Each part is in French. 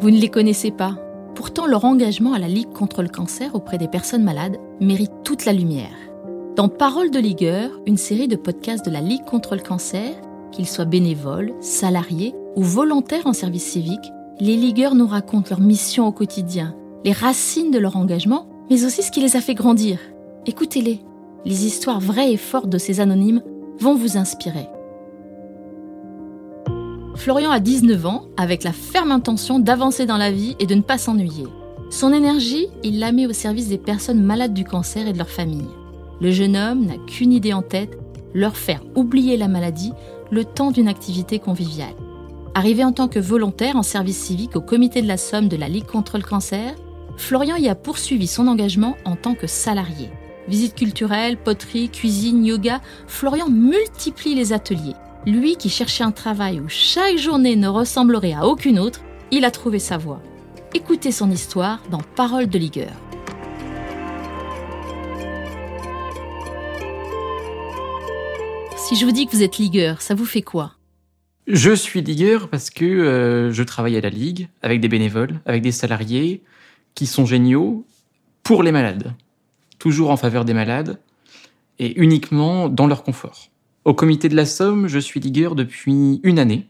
Vous ne les connaissez pas. Pourtant, leur engagement à la Ligue contre le cancer auprès des personnes malades mérite toute la lumière. Dans Parole de Ligueur, une série de podcasts de la Ligue contre le cancer, qu'ils soient bénévoles, salariés ou volontaires en service civique, les ligueurs nous racontent leur mission au quotidien, les racines de leur engagement, mais aussi ce qui les a fait grandir. Écoutez-les. Les histoires vraies et fortes de ces anonymes vont vous inspirer. Florian a 19 ans, avec la ferme intention d'avancer dans la vie et de ne pas s'ennuyer. Son énergie, il la met au service des personnes malades du cancer et de leur famille. Le jeune homme n'a qu'une idée en tête, leur faire oublier la maladie le temps d'une activité conviviale. Arrivé en tant que volontaire en service civique au comité de la Somme de la Ligue contre le cancer, Florian y a poursuivi son engagement en tant que salarié. Visites culturelles, poterie, cuisine, yoga, Florian multiplie les ateliers. Lui qui cherchait un travail où chaque journée ne ressemblerait à aucune autre, il a trouvé sa voie. Écoutez son histoire dans Parole de Ligueur. Si je vous dis que vous êtes ligueur, ça vous fait quoi? Je suis ligueur parce que euh, je travaille à la Ligue avec des bénévoles, avec des salariés qui sont géniaux pour les malades. Toujours en faveur des malades et uniquement dans leur confort. Au comité de la Somme, je suis ligueur depuis une année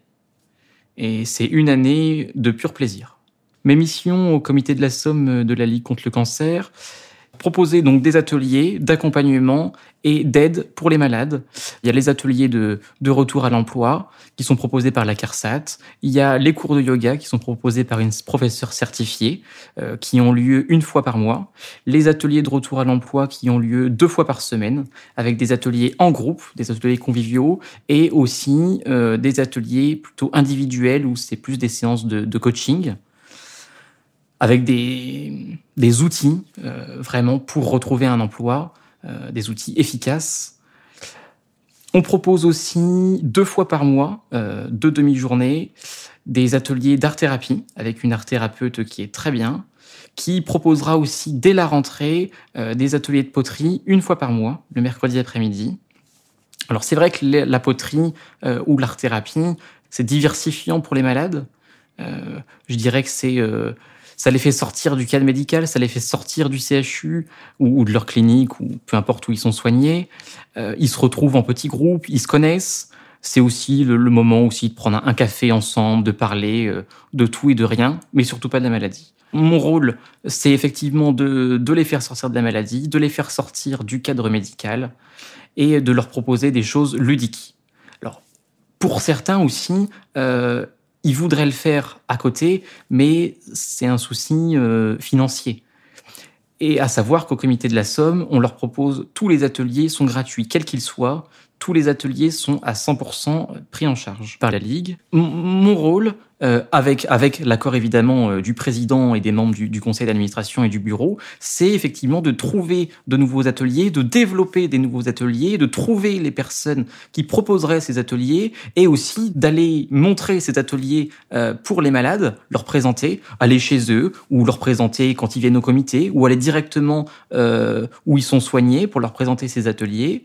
et c'est une année de pur plaisir. Mes missions au comité de la Somme de la Ligue contre le cancer, proposer donc des ateliers d'accompagnement et d'aide pour les malades. Il y a les ateliers de, de retour à l'emploi qui sont proposés par la CARSAT. Il y a les cours de yoga qui sont proposés par une professeure certifiée euh, qui ont lieu une fois par mois. Les ateliers de retour à l'emploi qui ont lieu deux fois par semaine avec des ateliers en groupe, des ateliers conviviaux et aussi euh, des ateliers plutôt individuels où c'est plus des séances de, de coaching avec des, outils euh, vraiment pour retrouver un emploi euh, des outils efficaces. On propose aussi deux fois par mois, euh, deux demi-journées, des ateliers d'art-thérapie avec une art-thérapeute qui est très bien, qui proposera aussi dès la rentrée des ateliers de poterie une fois par mois, le mercredi après-midi. Alors c'est vrai que la poterie ou l'art-thérapie, c'est diversifiant pour les malades. je dirais que c'est ça les fait sortir du cadre médical, ça les fait sortir du CHU ou, de leur clinique ou peu importe où ils sont soignés. Euh, ils se retrouvent en petits groupes, ils se connaissent. C'est aussi le, moment aussi de prendre un, café ensemble, de parler euh, de tout et de rien, mais surtout pas de la maladie. Mon rôle, c'est effectivement de, de les faire sortir de la maladie, de les faire sortir du cadre médical et de leur proposer des choses ludiques. Alors, pour certains aussi, euh, ils voudraient le faire à côté, mais c'est un souci euh, financier. Et à savoir qu'au comité de la Somme, on leur propose tous les ateliers sont gratuits, quels qu'ils soient. Tous les ateliers sont à 100% pris en charge par la Ligue. mon rôle, euh, avec avec l'accord évidemment euh, du président et des membres du, du conseil d'administration et du bureau, c'est effectivement de trouver de nouveaux ateliers, de développer des nouveaux ateliers, de trouver les personnes qui proposeraient ces ateliers et aussi d'aller montrer ces ateliers euh, pour les malades, leur présenter, aller chez eux ou leur présenter quand ils viennent au comité ou aller directement où ils sont soignés pour leur présenter ces ateliers.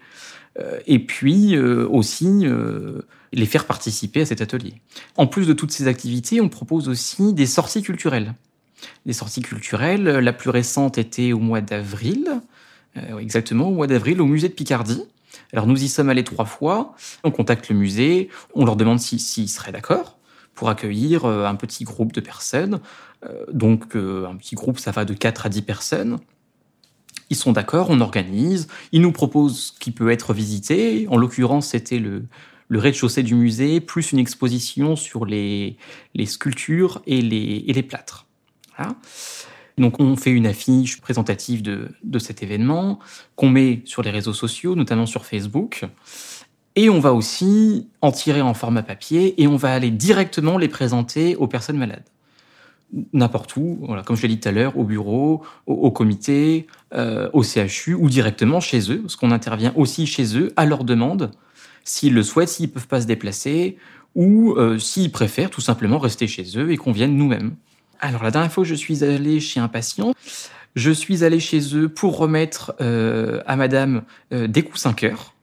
et puis aussi les faire participer à cet atelier. En plus de toutes ces activités, on propose aussi des sorties culturelles. Les sorties culturelles, la plus récente était au mois d'avril, euh, exactement au mois d'avril, au musée de Picardie. Alors nous y sommes allés trois fois, on contacte le musée, on leur demande s'ils si, seraient d'accord pour accueillir euh, un petit groupe de personnes. Euh, donc un petit groupe, ça va de 4 à 10 personnes. Ils sont d'accord, on organise, ils nous proposent ce qui peut être visité. En l'occurrence, c'était le, le rez-de-chaussée du musée, plus une exposition sur les, sculptures et les, plâtres. Donc on fait une affiche présentative de, cet événement qu'on met sur les réseaux sociaux, notamment sur Facebook. Et on va aussi en tirer en format papier et on va aller directement les présenter aux personnes malades. N'importe où, comme je l'ai dit tout à l'heure, au bureau, au, comité, euh, au CHU ou directement chez eux, parce qu'on intervient aussi chez eux à leur demande s'ils le souhaitent, s'ils peuvent pas se déplacer, ou euh, s'ils préfèrent tout simplement rester chez eux et qu'on vienne nous-mêmes. Alors la dernière fois que je suis allé chez un patient, je suis allé chez eux pour remettre euh, à madame euh, des coussins cœur.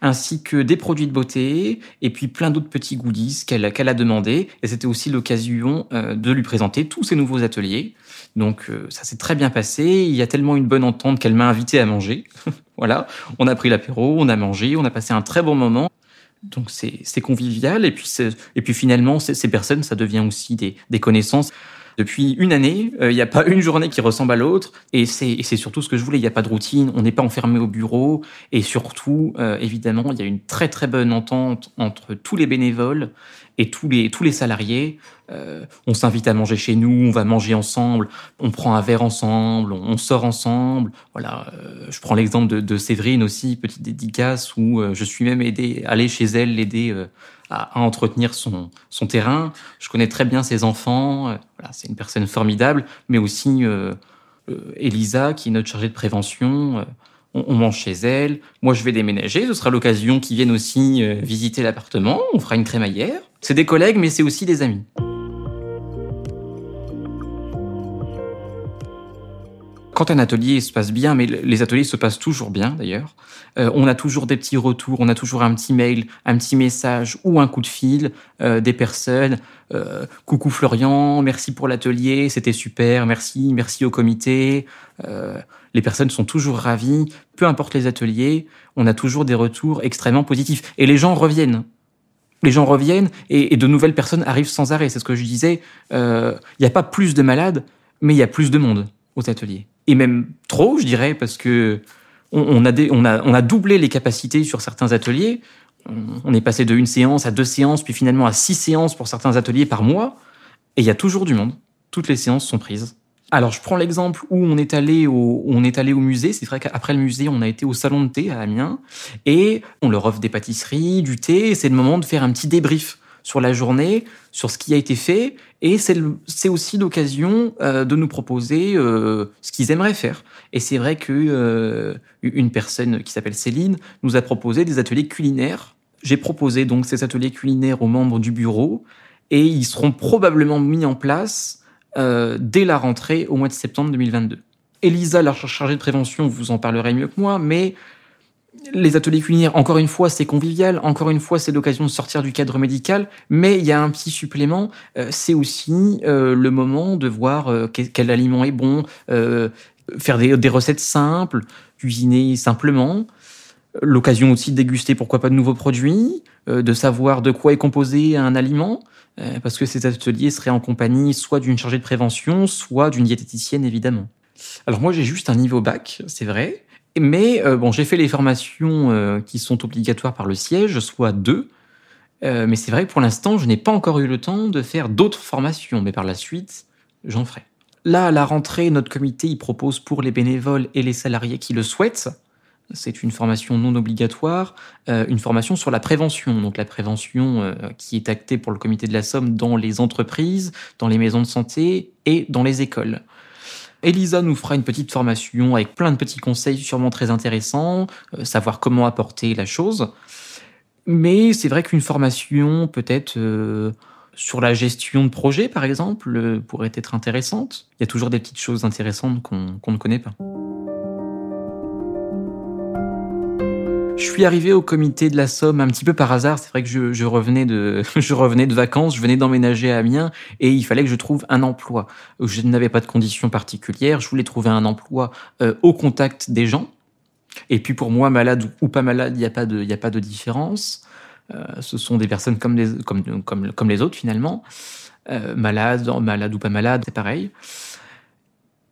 ainsi que des produits de beauté et puis plein d'autres petits goodies qu'elle a demandé. Et c'était aussi l'occasion euh, de lui présenter tous ces nouveaux ateliers. Donc euh, ça s'est très bien passé. Il y a tellement une bonne entente qu'elle m'a invité à manger. voilà, on a pris l'apéro, on a mangé, on a passé un très bon moment. Donc c'est convivial et puis et puis finalement ces personnes ça devient aussi des, connaissances. Depuis une année, il euh, n'y a pas une journée qui ressemble à l'autre, et c'est surtout ce que je voulais. Il n'y a pas de routine, on n'est pas enfermé au bureau, et surtout, euh, évidemment, il y a une très très bonne entente entre tous les bénévoles et tous les tous les salariés. Euh, on s'invite à manger chez nous, on va manger ensemble, on prend un verre ensemble, on, sort ensemble. Voilà, je prends l'exemple de, de, Séverine aussi, petite dédicace où je suis même aidé, aller chez elle, l'aider à, entretenir son, son terrain. Je connais très bien ses enfants. Euh, voilà, c'est une personne formidable, mais aussi euh, euh, Elisa, qui est notre chargée de prévention. On, on, mange chez elle. Moi, je vais déménager. Ce sera l'occasion qu'ils viennent aussi visiter l'appartement. On fera une crémaillère. C'est des collègues, mais c'est aussi des amis. quand un atelier se passe bien, mais les ateliers se passent toujours bien d'ailleurs, euh, on a toujours des petits retours, on a toujours un petit mail, un petit message ou un coup de fil euh, des personnes. Euh, coucou Florian, merci pour l'atelier, c'était super, merci, merci au comité. les personnes sont toujours ravies, peu importe les ateliers, on a toujours des retours extrêmement positifs et les gens reviennent. Les gens reviennent et, de nouvelles personnes arrivent sans arrêt. C'est ce que je disais. Il n'y a pas plus de malades, mais il y a plus de monde aux ateliers et même trop, je dirais, parce que on, a, on, a, on a doublé les capacités sur certains ateliers. On, est passé de une séance à deux séances, puis finalement à six séances pour certains ateliers par mois. Et il y a toujours du monde. Toutes les séances sont prises. Alors, je prends l'exemple où on est allé au, on est allé au musée. C'est vrai qu'après le musée, on a été au salon de thé à Amiens et on leur offre des pâtisseries, du thé. C'est le moment de faire un petit débrief sur la journée, sur ce qui a été fait, et c'est aussi l'occasion euh, de nous proposer euh, ce qu'ils aimeraient faire. Et c'est vrai que euh, une personne qui s'appelle Céline nous a proposé des ateliers culinaires. J'ai proposé donc ces ateliers culinaires aux membres du bureau, et ils seront probablement mis en place dès la rentrée au mois de septembre 2022. Elisa, la chargée de prévention, vous en parlerez mieux que moi, mais les ateliers culinaires, encore une fois, c'est convivial, encore une fois, c'est l'occasion de sortir du cadre médical, mais il y a un petit supplément, euh, c'est aussi euh, le moment de voir euh, quel, aliment est bon, faire des, recettes simples, cuisiner simplement, l'occasion aussi de déguster pourquoi pas de nouveaux produits, de savoir de quoi est composé un aliment, parce que ces ateliers seraient en compagnie soit d'une chargée de prévention, soit d'une diététicienne évidemment. Alors moi j'ai juste un niveau bac, c'est vrai, mais euh, j'ai fait les formations euh, qui sont obligatoires par le siège, soit deux. Euh, mais c'est vrai que pour l'instant, je n'ai pas encore eu le temps de faire d'autres formations, mais par la suite, j'en ferai. Là, à la rentrée, notre comité y propose pour les bénévoles et les salariés qui le souhaitent, c'est une formation non obligatoire, une formation sur la prévention. Donc la prévention qui est actée pour le comité de la Somme dans les entreprises, dans les maisons de santé et dans les écoles. Elisa nous fera une petite formation avec plein de petits conseils sûrement très intéressants, euh, savoir comment apporter la chose. Mais c'est vrai qu'une formation peut-être euh, sur la gestion de projet, par exemple, euh, pourrait être intéressante. Il y a toujours des petites choses intéressantes qu'on ne connaît pas. Je suis arrivé au comité de la Somme un petit peu par hasard. C'est vrai que je, revenais de, je revenais de vacances, je venais d'emménager à Amiens et il fallait que je trouve un emploi. Je n'avais pas de conditions particulières. Je voulais trouver un emploi euh, au contact des gens. Et puis pour moi, malade ou pas malade, il n'y a pas de, il a pas de différence. Euh, ce sont des personnes comme les, comme, comme, comme les autres finalement. Euh, malade, malade ou pas malade, c'est pareil.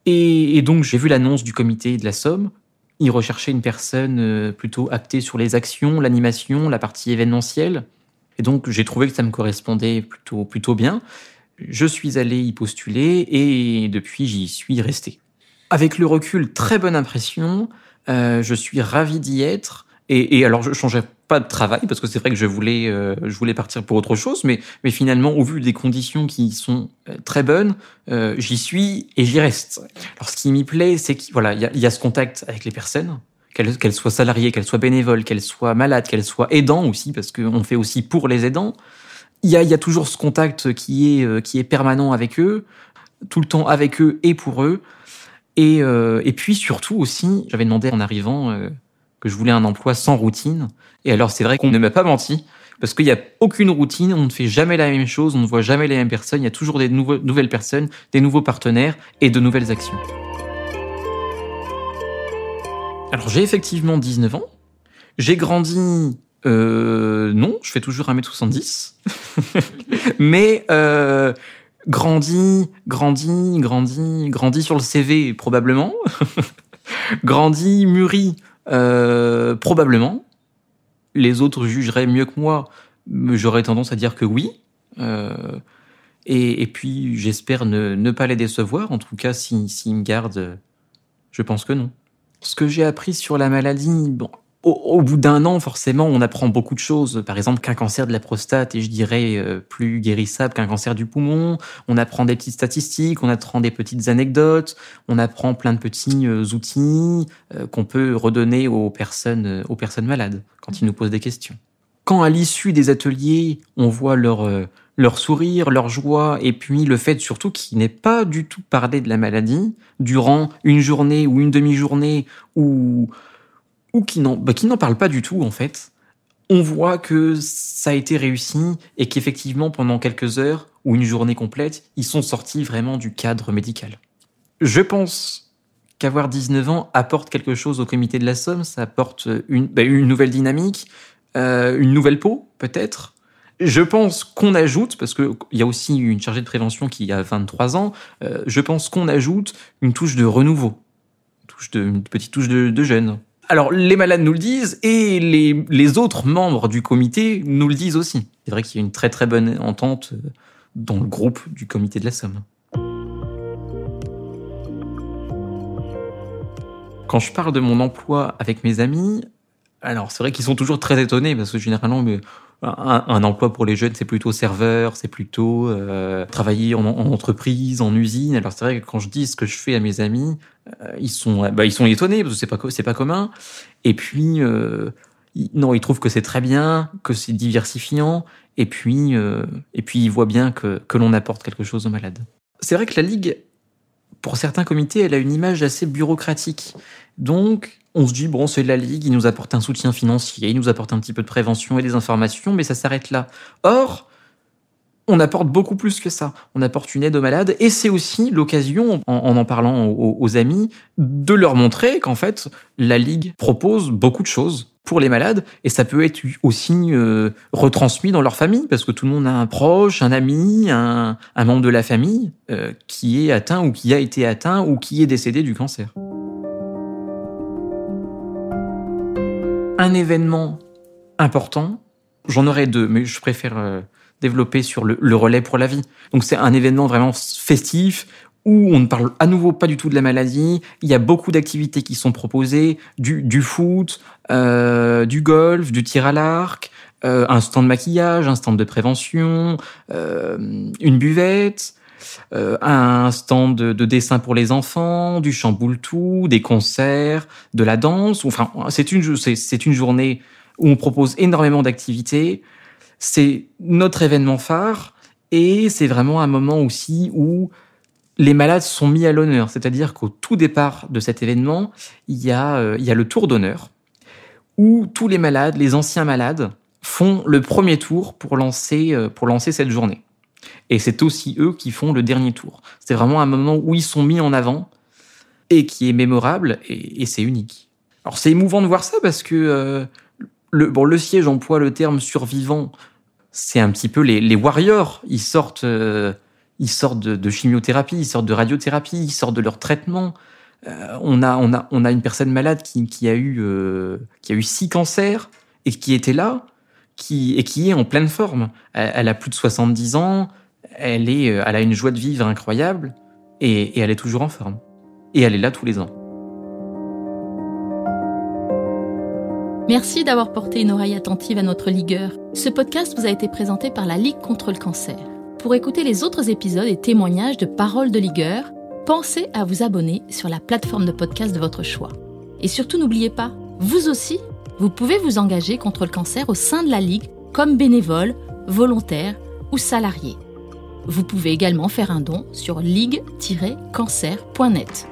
Et donc j'ai vu l'annonce du comité de la Somme il recherchait une personne euh, plutôt actée sur les actions, l'animation, la partie événementielle. Et donc, j'ai trouvé que ça me correspondait plutôt, plutôt bien. Je suis allé y postuler et depuis, j'y suis resté. Avec le recul, très bonne impression. Euh, je suis ravi d'y être. Et, et, alors, je changeais pas de travail parce que c'est vrai que je voulais, euh, je voulais partir pour autre chose, mais, mais finalement, au vu des conditions qui sont euh, très bonnes, euh, j'y suis et j'y reste. Alors, ce qui m'y plaît, c'est qu'il il y a, y a, ce contact avec les personnes, qu'elles qu'elles soient salariées, qu'elles soient bénévoles, qu'elles soient malades, qu'elles soient aidants aussi, parce qu'on fait aussi pour les aidants. Il y a, il y a toujours ce contact qui est, qui est permanent avec eux, tout le temps avec eux et pour eux. Et, et puis surtout aussi, j'avais demandé en arrivant je voulais un emploi sans routine. Et alors c'est vrai qu'on ne m'a pas menti, parce qu'il n'y a aucune routine, on ne fait jamais la même chose, on ne voit jamais les mêmes personnes, il y a toujours des nouvelles personnes, des nouveaux partenaires et de nouvelles actions. Alors j'ai effectivement 19 ans, j'ai grandi... Euh, non, je fais toujours 1m70, mais euh, grandi, grandi, grandi, grandi sur le CV probablement, grandi, mûri euh, probablement, les autres jugeraient mieux que moi, j'aurais tendance à dire que oui. Euh, et, puis j'espère ne, pas les décevoir, en tout cas s'ils me gardent, je pense que non. Ce que j'ai appris sur la maladie, bon, au, bout d'un an, forcément, on apprend beaucoup de choses. Par exemple, qu'un cancer de la prostate est, je dirais, euh, plus guérissable qu'un cancer du poumon. On apprend des petites statistiques, on apprend des petites anecdotes, on apprend plein de petits euh, outils euh, qu'on peut redonner aux personnes, aux personnes malades quand ils nous posent des questions. Quand à l'issue des ateliers, on voit leur leur sourire, leur joie, et puis le fait surtout qu'ils n'aient pas du tout parlé de la maladie durant une journée ou une demi-journée ou ou qui n'en bah, parlent pas du tout en fait, on voit que ça a été réussi et qu'effectivement pendant quelques heures ou une journée complète, ils sont sortis vraiment du cadre médical. Je pense qu'avoir 19 ans apporte quelque chose au comité de la Somme, ça apporte une, bah, nouvelle dynamique, euh, une nouvelle peau peut-être. Je pense qu'on ajoute, parce qu'il y a aussi une chargée de prévention qui a 23 ans, euh, je pense qu'on ajoute une touche de renouveau, une, petite touche de, de. Alors, les malades nous le disent et les, autres membres du comité nous le disent aussi. C'est vrai qu'il y a une très très bonne entente euh, dans le groupe du comité de la Somme. Quand je parle de mon emploi avec mes amis, alors c'est vrai qu'ils sont toujours très étonnés parce que généralement, un, emploi pour les jeunes, c'est plutôt serveur, c'est plutôt euh, travailler en, entreprise, en usine. Alors c'est vrai que quand je dis ce que je fais à mes amis, euh, ils sont, bah, ils sont étonnés parce que c'est pas c'est pas commun. Et puis euh, non, ils trouvent que c'est très bien, que c'est diversifiant. Et puis et puis ils voient bien que que l'on apporte quelque chose aux malades. C'est vrai que la ligue, pour certains comités, elle a une image assez bureaucratique. Donc on se dit, bon, c'est la Ligue, il nous apporte un soutien financier, il nous apporte un petit peu de prévention et des informations, mais ça s'arrête là. Or, on apporte beaucoup plus que ça. On apporte une aide aux malades et c'est aussi l'occasion, en, en, parlant aux, amis, de leur montrer qu'en fait, la Ligue propose beaucoup de choses pour les malades et ça peut être aussi euh, retransmis dans leur famille parce que tout le monde a un proche, un ami, un, membre de la famille euh, qui est atteint ou qui a été atteint ou qui est décédé du cancer. un événement important, j'en aurais deux, mais je préfère euh, développer sur le, relais pour la vie. Donc c'est un événement vraiment festif où on ne parle à nouveau pas du tout de la maladie. Il y a beaucoup d'activités qui sont proposées, du, foot, euh, du golf, du tir à l'arc, euh, un stand de maquillage, un stand de prévention, une buvette, euh, un stand de, dessin pour les enfants, du chamboule-tout, des concerts, de la danse. Enfin, c'est une, c'est une journée où on propose énormément d'activités. C'est notre événement phare et c'est vraiment un moment aussi où les malades sont mis à l'honneur. C'est-à-dire qu'au tout départ de cet événement, il y a, euh, il y a le tour d'honneur où tous les malades, les anciens malades, font le premier tour pour lancer, euh, pour lancer cette journée. Et c'est aussi eux qui font le dernier tour. C'est vraiment un moment où ils sont mis en avant et qui est mémorable et, c'est unique. Alors c'est émouvant de voir ça parce que euh, le, bon, le siège emploie le terme survivant. C'est un petit peu les, les warriors. Ils sortent, euh, ils sortent de, chimiothérapie, ils sortent de radiothérapie, ils sortent de leur traitement. Euh, on a, on a, on a une personne malade qui, qui a eu, qui a eu six cancers et qui était là qui, et qui est en pleine forme. Elle, a plus de 70 ans, elle, est, euh, elle a une joie de vivre incroyable et, et elle est toujours en forme. Et elle est là tous les ans. Merci d'avoir porté une oreille attentive à notre ligueur. Ce podcast vous a été présenté par la Ligue contre le cancer. Pour écouter les autres épisodes et témoignages de paroles de ligueur, pensez à vous abonner sur la plateforme de podcast de votre choix. Et surtout n'oubliez pas, vous aussi, vous pouvez vous engager contre le cancer au sein de la Ligue comme bénévole, volontaire ou salarié. Vous pouvez également faire un don sur ligue-cancer.net.